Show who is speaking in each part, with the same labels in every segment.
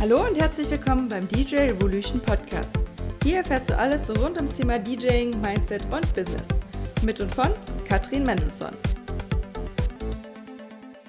Speaker 1: Hallo und herzlich willkommen beim DJ Revolution Podcast. Hier erfährst du alles rund ums Thema DJing, Mindset und Business. Mit und von Katrin Mendelssohn.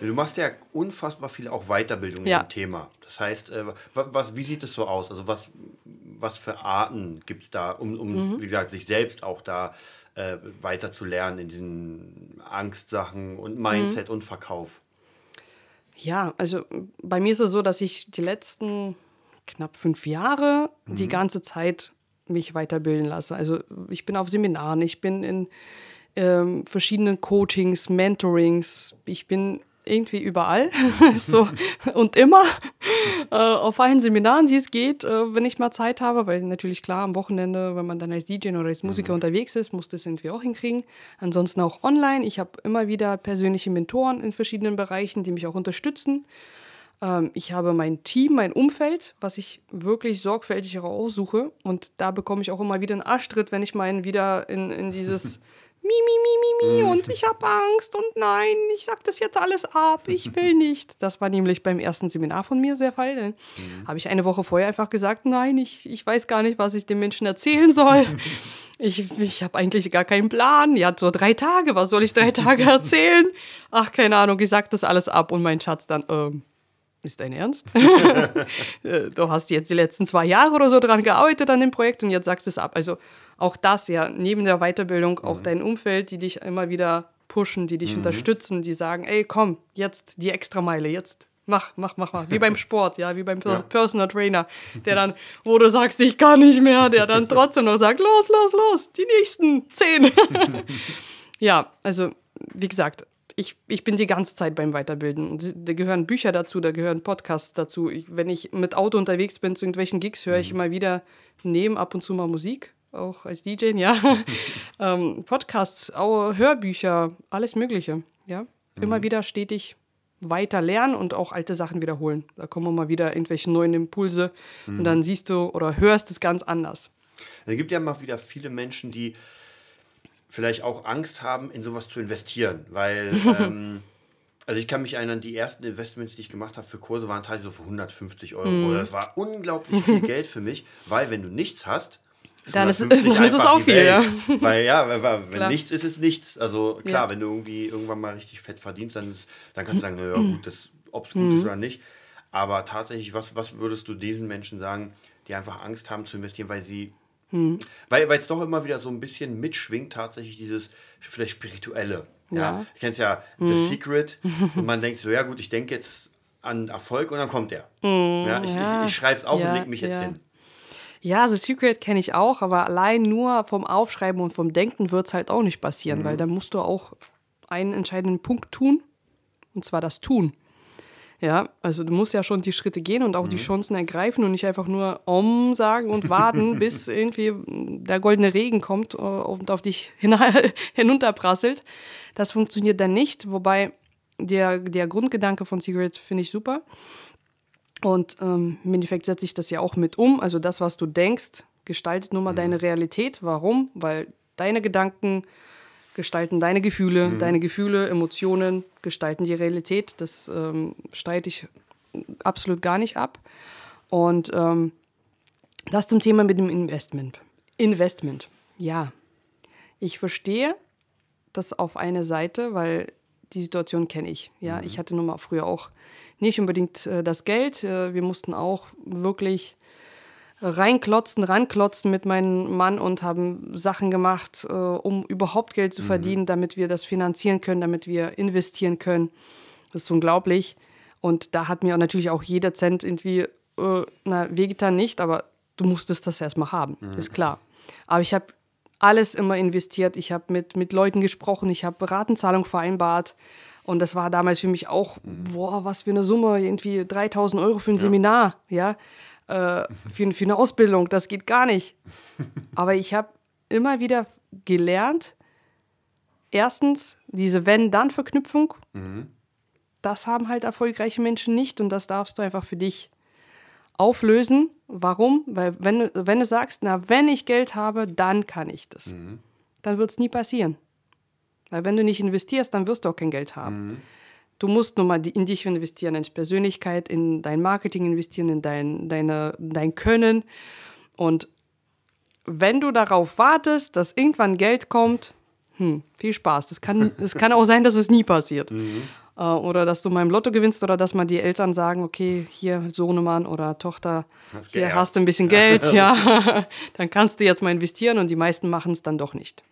Speaker 2: Du machst ja unfassbar viel auch Weiterbildung
Speaker 3: Ja.
Speaker 2: im Thema. Das heißt, äh, wa- was, wie sieht es so aus? Also was, was für Arten gibt es da, um, um wie gesagt, sich selbst auch da äh, weiter zu lernen in diesen Angstsachen und Mindset und Verkauf?
Speaker 3: Ja, also bei mir ist es so, dass ich die letzten knapp fünf Jahre die ganze Zeit mich weiterbilden lasse. Also ich bin auf Seminaren, ich bin in ähm, verschiedenen Coachings, Mentorings, ich bin irgendwie überall so und immer äh, auf allen Seminaren, die es geht, äh, wenn ich mal Zeit habe, weil natürlich klar am Wochenende, wenn man dann als DJ oder als Musiker unterwegs ist, muss das irgendwie auch hinkriegen. Ansonsten auch online. Ich habe immer wieder persönliche Mentoren in verschiedenen Bereichen, die mich auch unterstützen. Ähm, ich habe mein Team, mein Umfeld, was ich wirklich sorgfältig auch aussuche. Und da bekomme ich auch immer wieder einen Arschtritt, wenn ich meinen wieder in, in dieses Mi, mi, mi, mi, mi und ich habe Angst und nein, ich sag das jetzt alles ab, ich will nicht. Das war nämlich beim ersten Seminar von mir der Fall. Dann habe ich eine Woche vorher einfach gesagt, nein, ich, ich weiß gar nicht, was ich den Menschen erzählen soll. Ich, ich habe eigentlich gar keinen Plan. Ja, so drei Tage, was soll ich drei Tage erzählen? Ach, keine Ahnung, ich sag das alles ab und mein Schatz dann, ähm, ist dein Ernst? Äh, du hast jetzt die letzten zwei Jahre oder so dran gearbeitet an dem Projekt und jetzt sagst du es ab. Also auch das ja, neben der Weiterbildung, auch dein Umfeld, die dich immer wieder pushen, die dich unterstützen, die sagen, ey, komm, jetzt die Extrameile, jetzt mach, mach, mach, mach. Wie beim Sport, ja, wie beim Per- Personal Trainer, der dann, wo du sagst, ich kann nicht mehr, der dann trotzdem noch sagt, los, los, los, die nächsten zehn. Ja, also wie gesagt, ich, ich bin die ganze Zeit beim Weiterbilden. Und Da gehören Bücher dazu, da gehören Podcasts dazu. Ich, wenn ich mit Auto unterwegs bin zu irgendwelchen Gigs, höre ich immer wieder neben ab und zu mal Musik, auch als DJ, ja. ähm, Podcasts, auch Hörbücher, alles Mögliche, ja. Immer wieder stetig weiter lernen und auch alte Sachen wiederholen. Da kommen immer wieder irgendwelche neuen Impulse und dann siehst du oder hörst es ganz anders.
Speaker 2: Es gibt ja mal wieder viele Menschen, die vielleicht auch Angst haben, in sowas zu investieren, weil ähm, also ich kann mich erinnern, die ersten Investments, die ich gemacht habe für Kurse, waren teilweise so für 150 Euro.
Speaker 3: Mhm.
Speaker 2: Das war unglaublich viel Geld für mich, weil wenn du nichts hast,
Speaker 3: Dann ist-
Speaker 2: 150
Speaker 3: dann ist es auch viel,
Speaker 2: Welt. Weil ja, weil, weil, wenn
Speaker 3: Klar.
Speaker 2: nichts ist, ist nichts. Also klar,
Speaker 3: Ja.
Speaker 2: wenn du irgendwie irgendwann mal richtig fett verdienst, dann, ist, dann kannst du sagen, naja, gut, ob es gut
Speaker 3: Mhm.
Speaker 2: ist oder nicht. Aber tatsächlich, was, was würdest du diesen Menschen sagen, die einfach Angst haben zu investieren, weil sie
Speaker 3: Mhm.
Speaker 2: weil es doch immer wieder so ein bisschen mitschwingt, tatsächlich dieses vielleicht spirituelle. Ja.
Speaker 3: Ja.
Speaker 2: Ich kenn's ja, The Secret. Und man denkt so, ja gut, ich denke jetzt an Erfolg und dann kommt der. ja, ich,
Speaker 3: ja.
Speaker 2: ich, ich schreibe es auf und
Speaker 3: Ja,
Speaker 2: leg mich jetzt
Speaker 3: ja.
Speaker 2: hin.
Speaker 3: Ja, The Secret kenne ich auch, aber allein nur vom Aufschreiben und vom Denken wird es halt auch nicht passieren, weil da musst du auch einen entscheidenden Punkt tun, und zwar das Tun. Ja, also du musst ja schon die Schritte gehen und auch die Chancen ergreifen und nicht einfach nur Om sagen und warten, bis irgendwie der goldene Regen kommt äh, und auf dich hin hinunterprasselt. Das funktioniert dann nicht, wobei der, der Grundgedanke von Secret finde ich super. Und ähm, im Endeffekt setze ich das ja auch mit um. Also das, was du denkst, gestaltet nun mal deine Realität. Warum? Weil deine Gedanken gestalten deine Gefühle, deine Gefühle, Emotionen gestalten die Realität. Das ähm, streite ich absolut gar nicht ab. Und ähm, das zum Thema mit dem Investment. Investment, ja. Ich verstehe das auf eine Seite, weil die Situation kenne ich. Ja, ich hatte nun mal früher auch nicht unbedingt äh, das Geld. Äh, wir mussten auch wirklich reinklotzen, ranklotzen mit meinem Mann und haben Sachen gemacht, äh, um überhaupt Geld zu verdienen, damit wir das finanzieren können, damit wir investieren können. Das ist unglaublich. Und da hat mir natürlich auch jeder Cent irgendwie, äh, na, wehgetan nicht, aber du musstest das erstmal haben, ist klar. Aber ich habe alles immer investiert. Ich habe mit, mit Leuten gesprochen, ich habe Ratenzahlung vereinbart. Und das war damals für mich auch, boah, was für eine Summe, irgendwie 3000 Euro für ein Seminar, ja, äh, für, für eine Ausbildung, das geht gar nicht. Aber ich habe immer wieder gelernt, erstens, diese Wenn-Dann-Verknüpfung, das haben halt erfolgreiche Menschen nicht und das darfst du einfach für dich auflösen. Warum? Weil wenn, du- wenn du sagst, na, wenn ich Geld habe, dann kann ich das. Dann wird es nie passieren. Weil wenn du nicht investierst, dann wirst du auch kein Geld haben. Du musst nun mal in dich investieren, in Persönlichkeit, in dein Marketing investieren, in dein, deine, dein Können. Und wenn du darauf wartest, dass irgendwann Geld kommt, hm, viel Spaß. Das kann, es kann auch sein, dass es nie passiert. Mhm. Äh, oder dass du mal im Lotto gewinnst oder dass mal die Eltern sagen, okay, hier Sohnemann oder Tochter, hast hier geerbt. hast du ein bisschen Geld, ja, dann kannst du jetzt mal investieren und die meisten machen es dann doch nicht.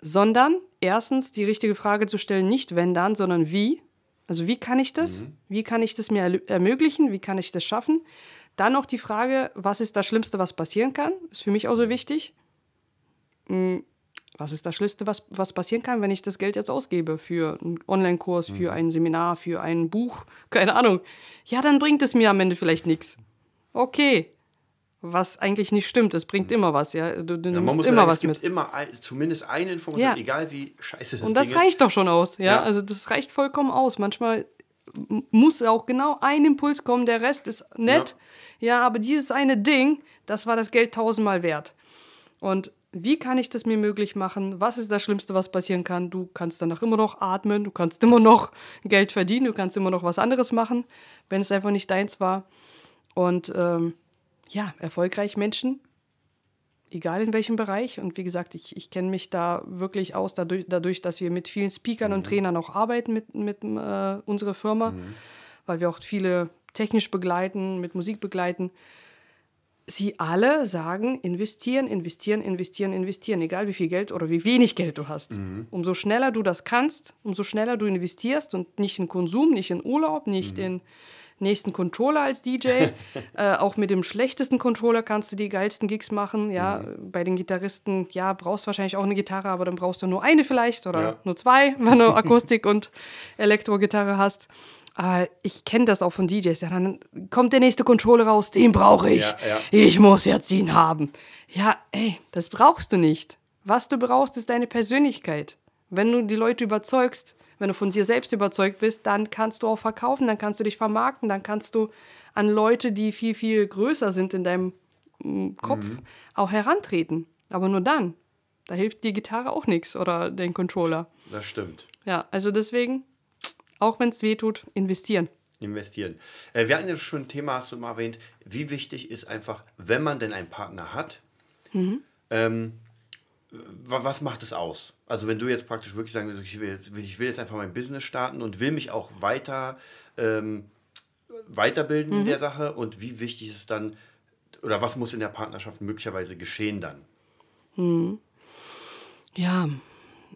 Speaker 3: Sondern erstens die richtige Frage zu stellen, nicht wenn dann, sondern wie. Also wie kann ich das? Mhm. Wie kann ich das mir ermöglichen? Wie kann ich das schaffen? Dann noch die Frage, was ist das Schlimmste, was passieren kann? Ist für mich auch so wichtig. Was ist das Schlimmste, was, was passieren kann, wenn ich das Geld jetzt ausgebe für einen Online-Kurs, für mhm. ein Seminar, für ein Buch, keine Ahnung. Ja, dann bringt es mir am Ende vielleicht nichts. Okay. Was eigentlich nicht stimmt, es bringt mhm. immer was, ja. Du, du ja, nimmst immer sagen, was
Speaker 2: es gibt
Speaker 3: mit.
Speaker 2: immer ein, zumindest eine Information, ja. egal wie scheiße das
Speaker 3: Und das
Speaker 2: Ding
Speaker 3: reicht
Speaker 2: ist.
Speaker 3: doch schon aus, ja? ja. Also das reicht vollkommen aus. Manchmal muss auch genau ein Impuls kommen, der Rest ist nett. Ja, ja aber dieses eine Ding, das war das Geld tausendmal wert. Und wie kann ich das mir möglich machen? Was ist das Schlimmste, was passieren kann? Du kannst danach immer noch atmen, du kannst immer noch Geld verdienen, du kannst immer noch was anderes machen, wenn es einfach nicht deins war. Und ähm, ja, erfolgreich Menschen, egal in welchem Bereich. Und wie gesagt, ich, ich kenne mich da wirklich aus, dadurch, dadurch, dass wir mit vielen Speakern mhm. und Trainern auch arbeiten mit, mit äh, unserer Firma, mhm. weil wir auch viele technisch begleiten, mit Musik begleiten sie alle sagen, investieren, investieren, investieren, investieren, egal wie viel Geld oder wie wenig Geld du hast. Mhm. Umso schneller du das kannst, umso schneller du investierst und nicht in Konsum, nicht in Urlaub, nicht mhm. in nächsten Controller als DJ. äh, auch mit dem schlechtesten Controller kannst du die geilsten Gigs machen. Ja, mhm. bei den Gitarristen, ja, brauchst du wahrscheinlich auch eine Gitarre, aber dann brauchst du nur eine vielleicht oder ja. nur zwei, wenn du Akustik und Elektrogitarre hast. Äh, ich kenne das auch von DJs. Ja, dann kommt der nächste Controller raus, den brauche ich. Ja, ja. Ich muss jetzt ihn haben. Ja, ey, das brauchst du nicht. Was du brauchst, ist deine Persönlichkeit. Wenn du die Leute überzeugst, wenn du von dir selbst überzeugt bist, dann kannst du auch verkaufen, dann kannst du dich vermarkten, dann kannst du an Leute, die viel, viel größer sind in deinem mm, Kopf, mhm. auch herantreten. Aber nur dann. Da hilft die Gitarre auch nichts oder den Controller.
Speaker 2: Das stimmt.
Speaker 3: Ja, also deswegen auch wenn es weh tut, investieren.
Speaker 2: Investieren. Äh, wir hatten ja schon ein Thema, hast du mal erwähnt, wie wichtig ist einfach, wenn man denn einen Partner hat, mhm. ähm, was macht es aus? Also wenn du jetzt praktisch wirklich sagen willst, ich will, ich will jetzt einfach mein Business starten und will mich auch weiter ähm, weiterbilden mhm. in der Sache und wie wichtig ist es dann, oder was muss in der Partnerschaft möglicherweise geschehen dann?
Speaker 3: Mhm. Ja,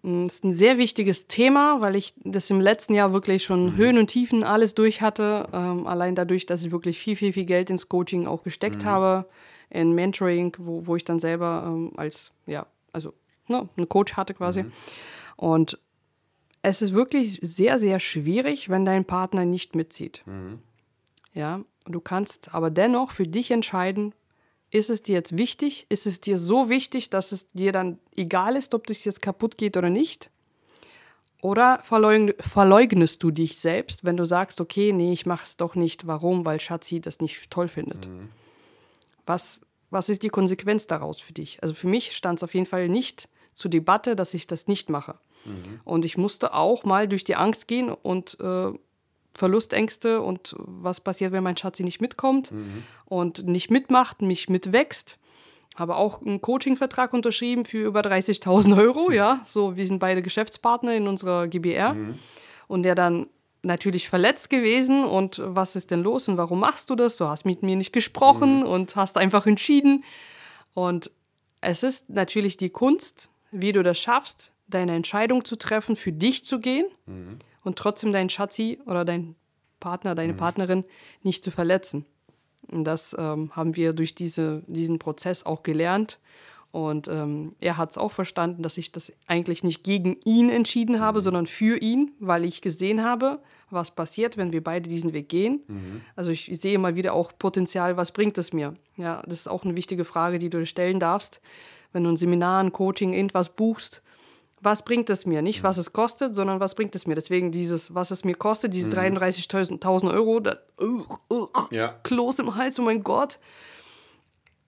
Speaker 3: das mm, ist ein sehr wichtiges Thema, weil ich das im letzten Jahr wirklich schon mhm. Höhen und Tiefen alles durch hatte. Ähm, allein dadurch, dass ich wirklich viel, viel, viel Geld ins Coaching auch gesteckt mhm. habe, in Mentoring, wo, wo ich dann selber ähm, als, ja, also ne, einen Coach hatte quasi. Mhm. Und es ist wirklich sehr, sehr schwierig, wenn dein Partner nicht mitzieht. Mhm. Ja, du kannst aber dennoch für dich entscheiden, ist es dir jetzt wichtig? Ist es dir so wichtig, dass es dir dann egal ist, ob das jetzt kaputt geht oder nicht? Oder verleugnest du dich selbst, wenn du sagst, okay, nee, ich mache es doch nicht. Warum? Weil Schatzi das nicht toll findet. Mhm. Was, was ist die Konsequenz daraus für dich? Also für mich stand es auf jeden Fall nicht zur Debatte, dass ich das nicht mache. Mhm. Und ich musste auch mal durch die Angst gehen und äh, Verlustängste und was passiert, wenn mein Schatzi nicht mitkommt mhm. und nicht mitmacht, mich mitwächst. Habe auch einen Coaching-Vertrag unterschrieben für über 30.000 Euro, ja. So, wir sind beide Geschäftspartner in unserer GBR. Mhm. Und der dann natürlich verletzt gewesen und was ist denn los und warum machst du das? Du hast mit mir nicht gesprochen mhm. und hast einfach entschieden. Und es ist natürlich die Kunst, wie du das schaffst, deine Entscheidung zu treffen, für dich zu gehen. Mhm und trotzdem deinen Schatzi oder deinen Partner, deine mhm. Partnerin nicht zu verletzen. Und das ähm, haben wir durch diese, diesen Prozess auch gelernt. Und ähm, er hat es auch verstanden, dass ich das eigentlich nicht gegen ihn entschieden habe, mhm. sondern für ihn, weil ich gesehen habe, was passiert, wenn wir beide diesen Weg gehen. Mhm. Also ich sehe immer wieder auch Potenzial, was bringt es mir? Ja, das ist auch eine wichtige Frage, die du dir stellen darfst. Wenn du ein Seminar, ein Coaching, irgendwas buchst, was bringt es mir? Nicht, was es kostet, sondern was bringt es mir? Deswegen dieses, was es mir kostet, diese mhm. 33.000 Euro, da, uh, uh, ja. Kloß im Hals, oh mein Gott.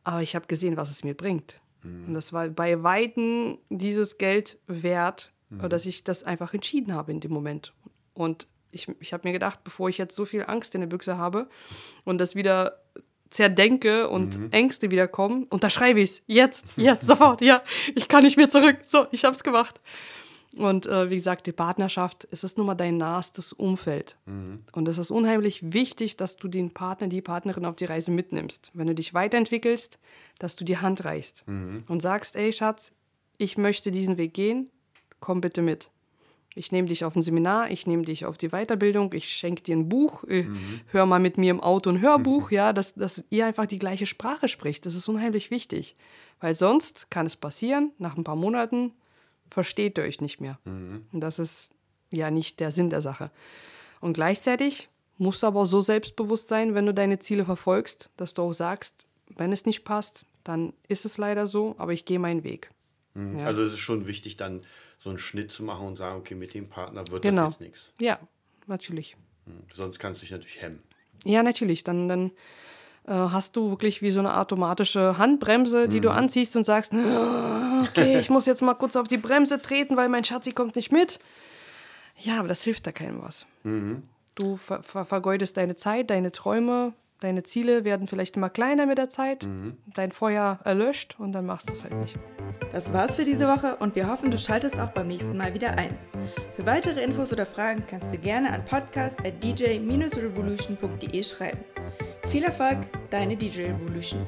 Speaker 3: Aber ich habe gesehen, was es mir bringt. Mhm. Und das war bei Weitem dieses Geld wert, mhm. dass ich das einfach entschieden habe in dem Moment. Und ich, ich habe mir gedacht, bevor ich jetzt so viel Angst in der Büchse habe und das wieder zerdenke und mhm. Ängste wieder kommen, unterschreibe ich es. Jetzt, jetzt, sofort, ja. Ich kann nicht mehr zurück. So, ich habe es gemacht. Und äh, wie gesagt, die Partnerschaft, es ist nun mal dein nahestes Umfeld. Mhm. Und es ist unheimlich wichtig, dass du den Partner, die Partnerin auf die Reise mitnimmst. Wenn du dich weiterentwickelst, dass du die Hand reichst mhm. und sagst, ey Schatz, ich möchte diesen Weg gehen, komm bitte mit. Ich nehme dich auf ein Seminar, ich nehme dich auf die Weiterbildung, ich schenke dir ein Buch, mhm. hör mal mit mir im Auto ein Hörbuch, ja, dass, dass ihr einfach die gleiche Sprache spricht. Das ist unheimlich wichtig. Weil sonst kann es passieren, nach ein paar Monaten versteht ihr euch nicht mehr. Mhm. Und das ist ja nicht der Sinn der Sache. Und gleichzeitig musst du aber auch so selbstbewusst sein, wenn du deine Ziele verfolgst, dass du auch sagst, wenn es nicht passt, dann ist es leider so, aber ich gehe meinen Weg.
Speaker 2: Mhm. Ja. Also es ist schon wichtig, dann so einen Schnitt zu machen und sagen, okay, mit dem Partner wird genau. das jetzt nichts.
Speaker 3: Ja, natürlich.
Speaker 2: Mhm. Sonst kannst du dich natürlich hemmen.
Speaker 3: Ja, natürlich. Dann, dann äh, hast du wirklich wie so eine automatische Handbremse, die mhm. du anziehst und sagst, okay, ich muss jetzt mal kurz auf die Bremse treten, weil mein Schatzi kommt nicht mit. Ja, aber das hilft da keinem was. Mhm. Du ver ver vergeudest deine Zeit, deine Träume, deine Ziele werden vielleicht immer kleiner mit der Zeit, mhm. dein Feuer erlöscht und dann machst du es halt nicht.
Speaker 1: Das war's für diese Woche und wir hoffen, du schaltest auch beim nächsten Mal wieder ein. Für weitere Infos oder Fragen kannst du gerne an podcast.dj-revolution.de schreiben. Viel Erfolg, deine DJ Revolution.